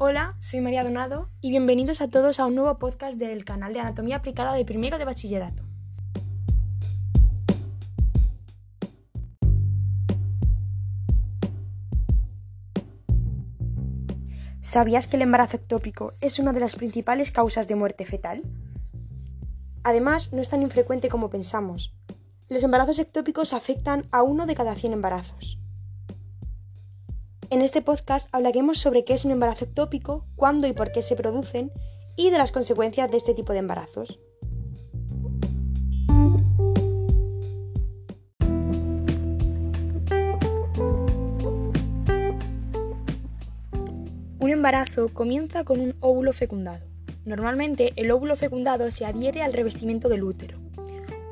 Hola, soy María Donado y bienvenidos a todos a un nuevo podcast del canal de Anatomía Aplicada de Primero de Bachillerato. ¿Sabías que el embarazo ectópico es una de las principales causas de muerte fetal? Además, no es tan infrecuente como pensamos. Los embarazos ectópicos afectan a uno de cada 100 embarazos. En este podcast hablaremos sobre qué es un embarazo ectópico, cuándo y por qué se producen y de las consecuencias de este tipo de embarazos. Un embarazo comienza con un óvulo fecundado. Normalmente el óvulo fecundado se adhiere al revestimiento del útero.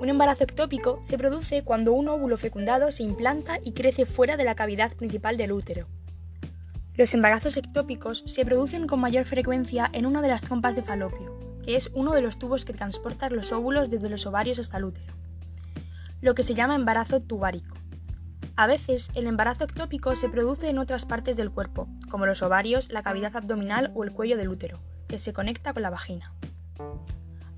Un embarazo ectópico se produce cuando un óvulo fecundado se implanta y crece fuera de la cavidad principal del útero. Los embarazos ectópicos se producen con mayor frecuencia en una de las trompas de falopio, que es uno de los tubos que transportan los óvulos desde los ovarios hasta el útero, lo que se llama embarazo tubárico. A veces, el embarazo ectópico se produce en otras partes del cuerpo, como los ovarios, la cavidad abdominal o el cuello del útero, que se conecta con la vagina.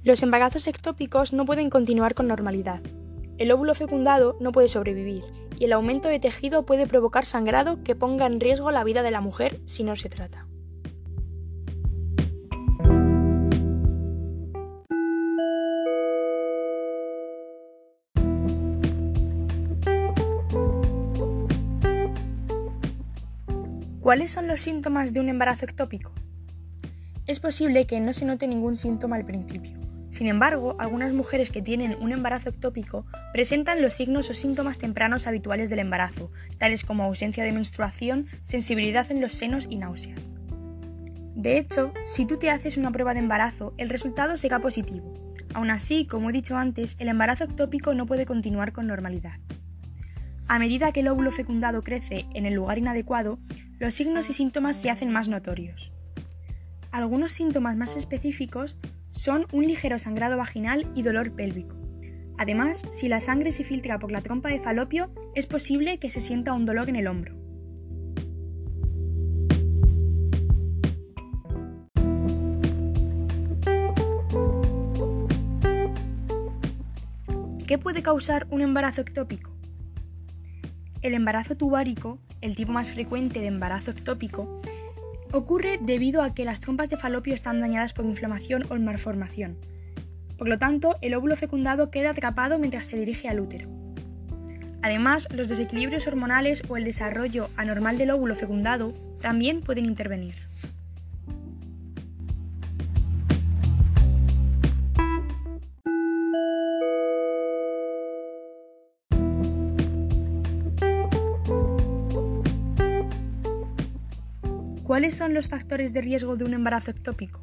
Los embarazos ectópicos no pueden continuar con normalidad. El óvulo fecundado no puede sobrevivir y el aumento de tejido puede provocar sangrado que ponga en riesgo la vida de la mujer si no se trata. ¿Cuáles son los síntomas de un embarazo ectópico? Es posible que no se note ningún síntoma al principio. Sin embargo, algunas mujeres que tienen un embarazo ectópico presentan los signos o síntomas tempranos habituales del embarazo, tales como ausencia de menstruación, sensibilidad en los senos y náuseas. De hecho, si tú te haces una prueba de embarazo, el resultado será positivo. Aún así, como he dicho antes, el embarazo ectópico no puede continuar con normalidad. A medida que el óvulo fecundado crece en el lugar inadecuado, los signos y síntomas se hacen más notorios. Algunos síntomas más específicos son un ligero sangrado vaginal y dolor pélvico. Además, si la sangre se filtra por la trompa de falopio, es posible que se sienta un dolor en el hombro. ¿Qué puede causar un embarazo ectópico? El embarazo tubárico, el tipo más frecuente de embarazo ectópico, ocurre debido a que las trompas de falopio están dañadas por inflamación o malformación. Por lo tanto, el óvulo fecundado queda atrapado mientras se dirige al útero. Además, los desequilibrios hormonales o el desarrollo anormal del óvulo fecundado también pueden intervenir. ¿Cuáles son los factores de riesgo de un embarazo ectópico?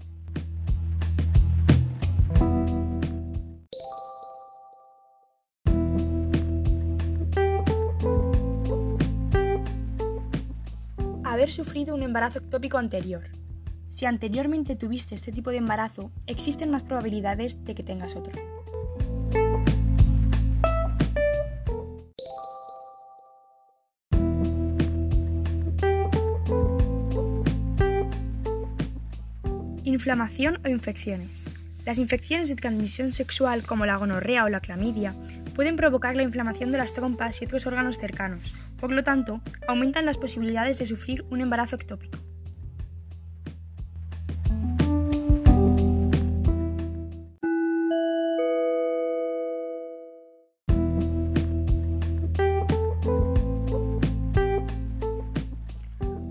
Haber sufrido un embarazo ectópico anterior. Si anteriormente tuviste este tipo de embarazo, existen más probabilidades de que tengas otro. Inflamación o infecciones. Las infecciones de transmisión sexual como la gonorrea o la clamidia pueden provocar la inflamación de las trompas y otros órganos cercanos, por lo tanto, aumentan las posibilidades de sufrir un embarazo ectópico.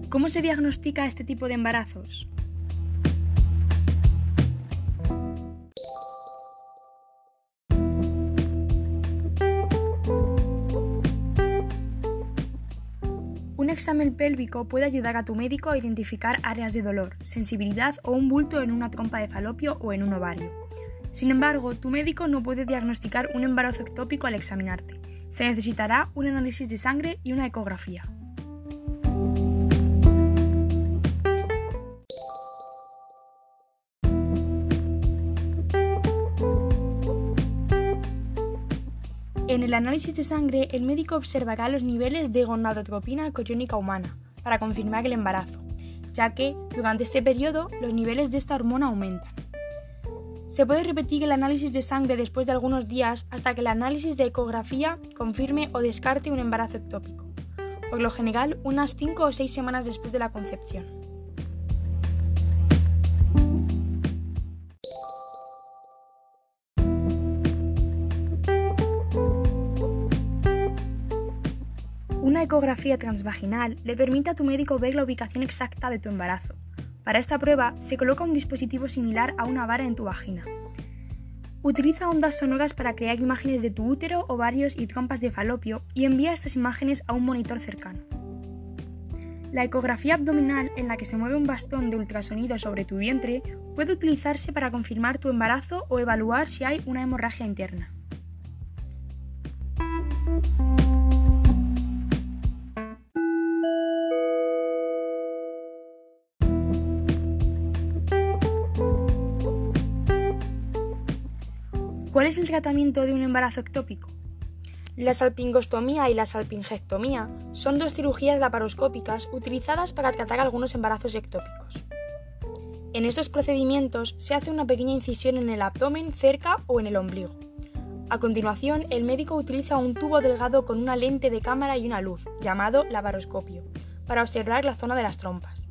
¿Cómo se diagnostica este tipo de embarazos? Examen pélvico puede ayudar a tu médico a identificar áreas de dolor, sensibilidad o un bulto en una trompa de falopio o en un ovario. Sin embargo, tu médico no puede diagnosticar un embarazo ectópico al examinarte. Se necesitará un análisis de sangre y una ecografía. En el análisis de sangre, el médico observará los niveles de gonadotropina coriónica humana para confirmar el embarazo. ya que durante este periodo los niveles de esta hormona aumentan. Se puede repetir el análisis de sangre después de algunos días hasta que el análisis de ecografía confirme o descarte un embarazo ectópico, por lo general unas 5 o 6 semanas después de la concepción. Una ecografía transvaginal le permite a tu médico ver la ubicación exacta de tu embarazo. Para esta prueba se coloca un dispositivo similar a una vara en tu vagina. Utiliza ondas sonoras para crear imágenes de tu útero, ovarios y trompas de falopio y envía estas imágenes a un monitor cercano. La ecografía abdominal, en la que se mueve un bastón de ultrasonido sobre tu vientre, puede utilizarse para confirmar tu embarazo o evaluar si hay una hemorragia interna. ¿Cuál es el tratamiento de un embarazo ectópico? La salpingostomía y la salpingectomía son dos cirugías laparoscópicas utilizadas para tratar algunos embarazos ectópicos. En estos procedimientos se hace una pequeña incisión en el abdomen, cerca o en el ombligo. A continuación, el médico utiliza un tubo delgado con una lente de cámara y una luz, llamado laparoscopio, para observar la zona de las trompas.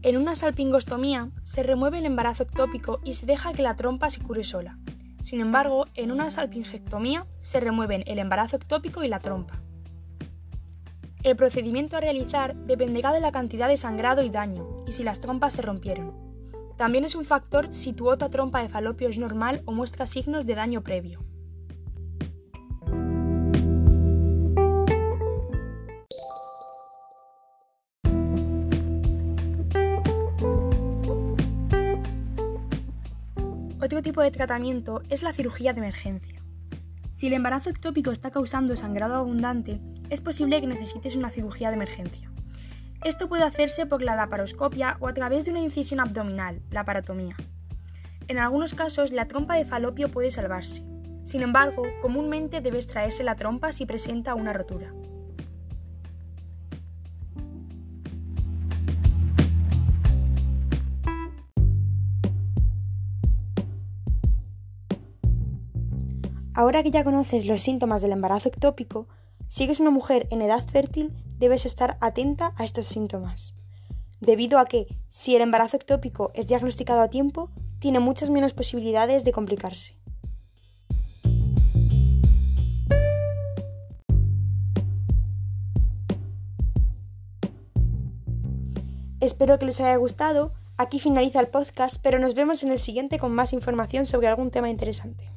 En una salpingostomía se remueve el embarazo ectópico y se deja que la trompa se cure sola. Sin embargo, en una salpingectomía se remueven el embarazo ectópico y la trompa. El procedimiento a realizar dependerá de la cantidad de sangrado y daño y si las trompas se rompieron. También es un factor si tu otra trompa de falopio es normal o muestra signos de daño previo. Otro tipo de tratamiento es la cirugía de emergencia. Si el embarazo ectópico está causando sangrado abundante, es posible que necesites una cirugía de emergencia. Esto puede hacerse por la laparoscopia o a través de una incisión abdominal, la paratomía. En algunos casos, la trompa de falopio puede salvarse. Sin embargo, comúnmente debe extraerse la trompa si presenta una rotura. Ahora que ya conoces los síntomas del embarazo ectópico, si eres una mujer en edad fértil, debes estar atenta a estos síntomas. Debido a que, si el embarazo ectópico es diagnosticado a tiempo, tiene muchas menos posibilidades de complicarse. Espero que les haya gustado. Aquí finaliza el podcast, pero nos vemos en el siguiente con más información sobre algún tema interesante.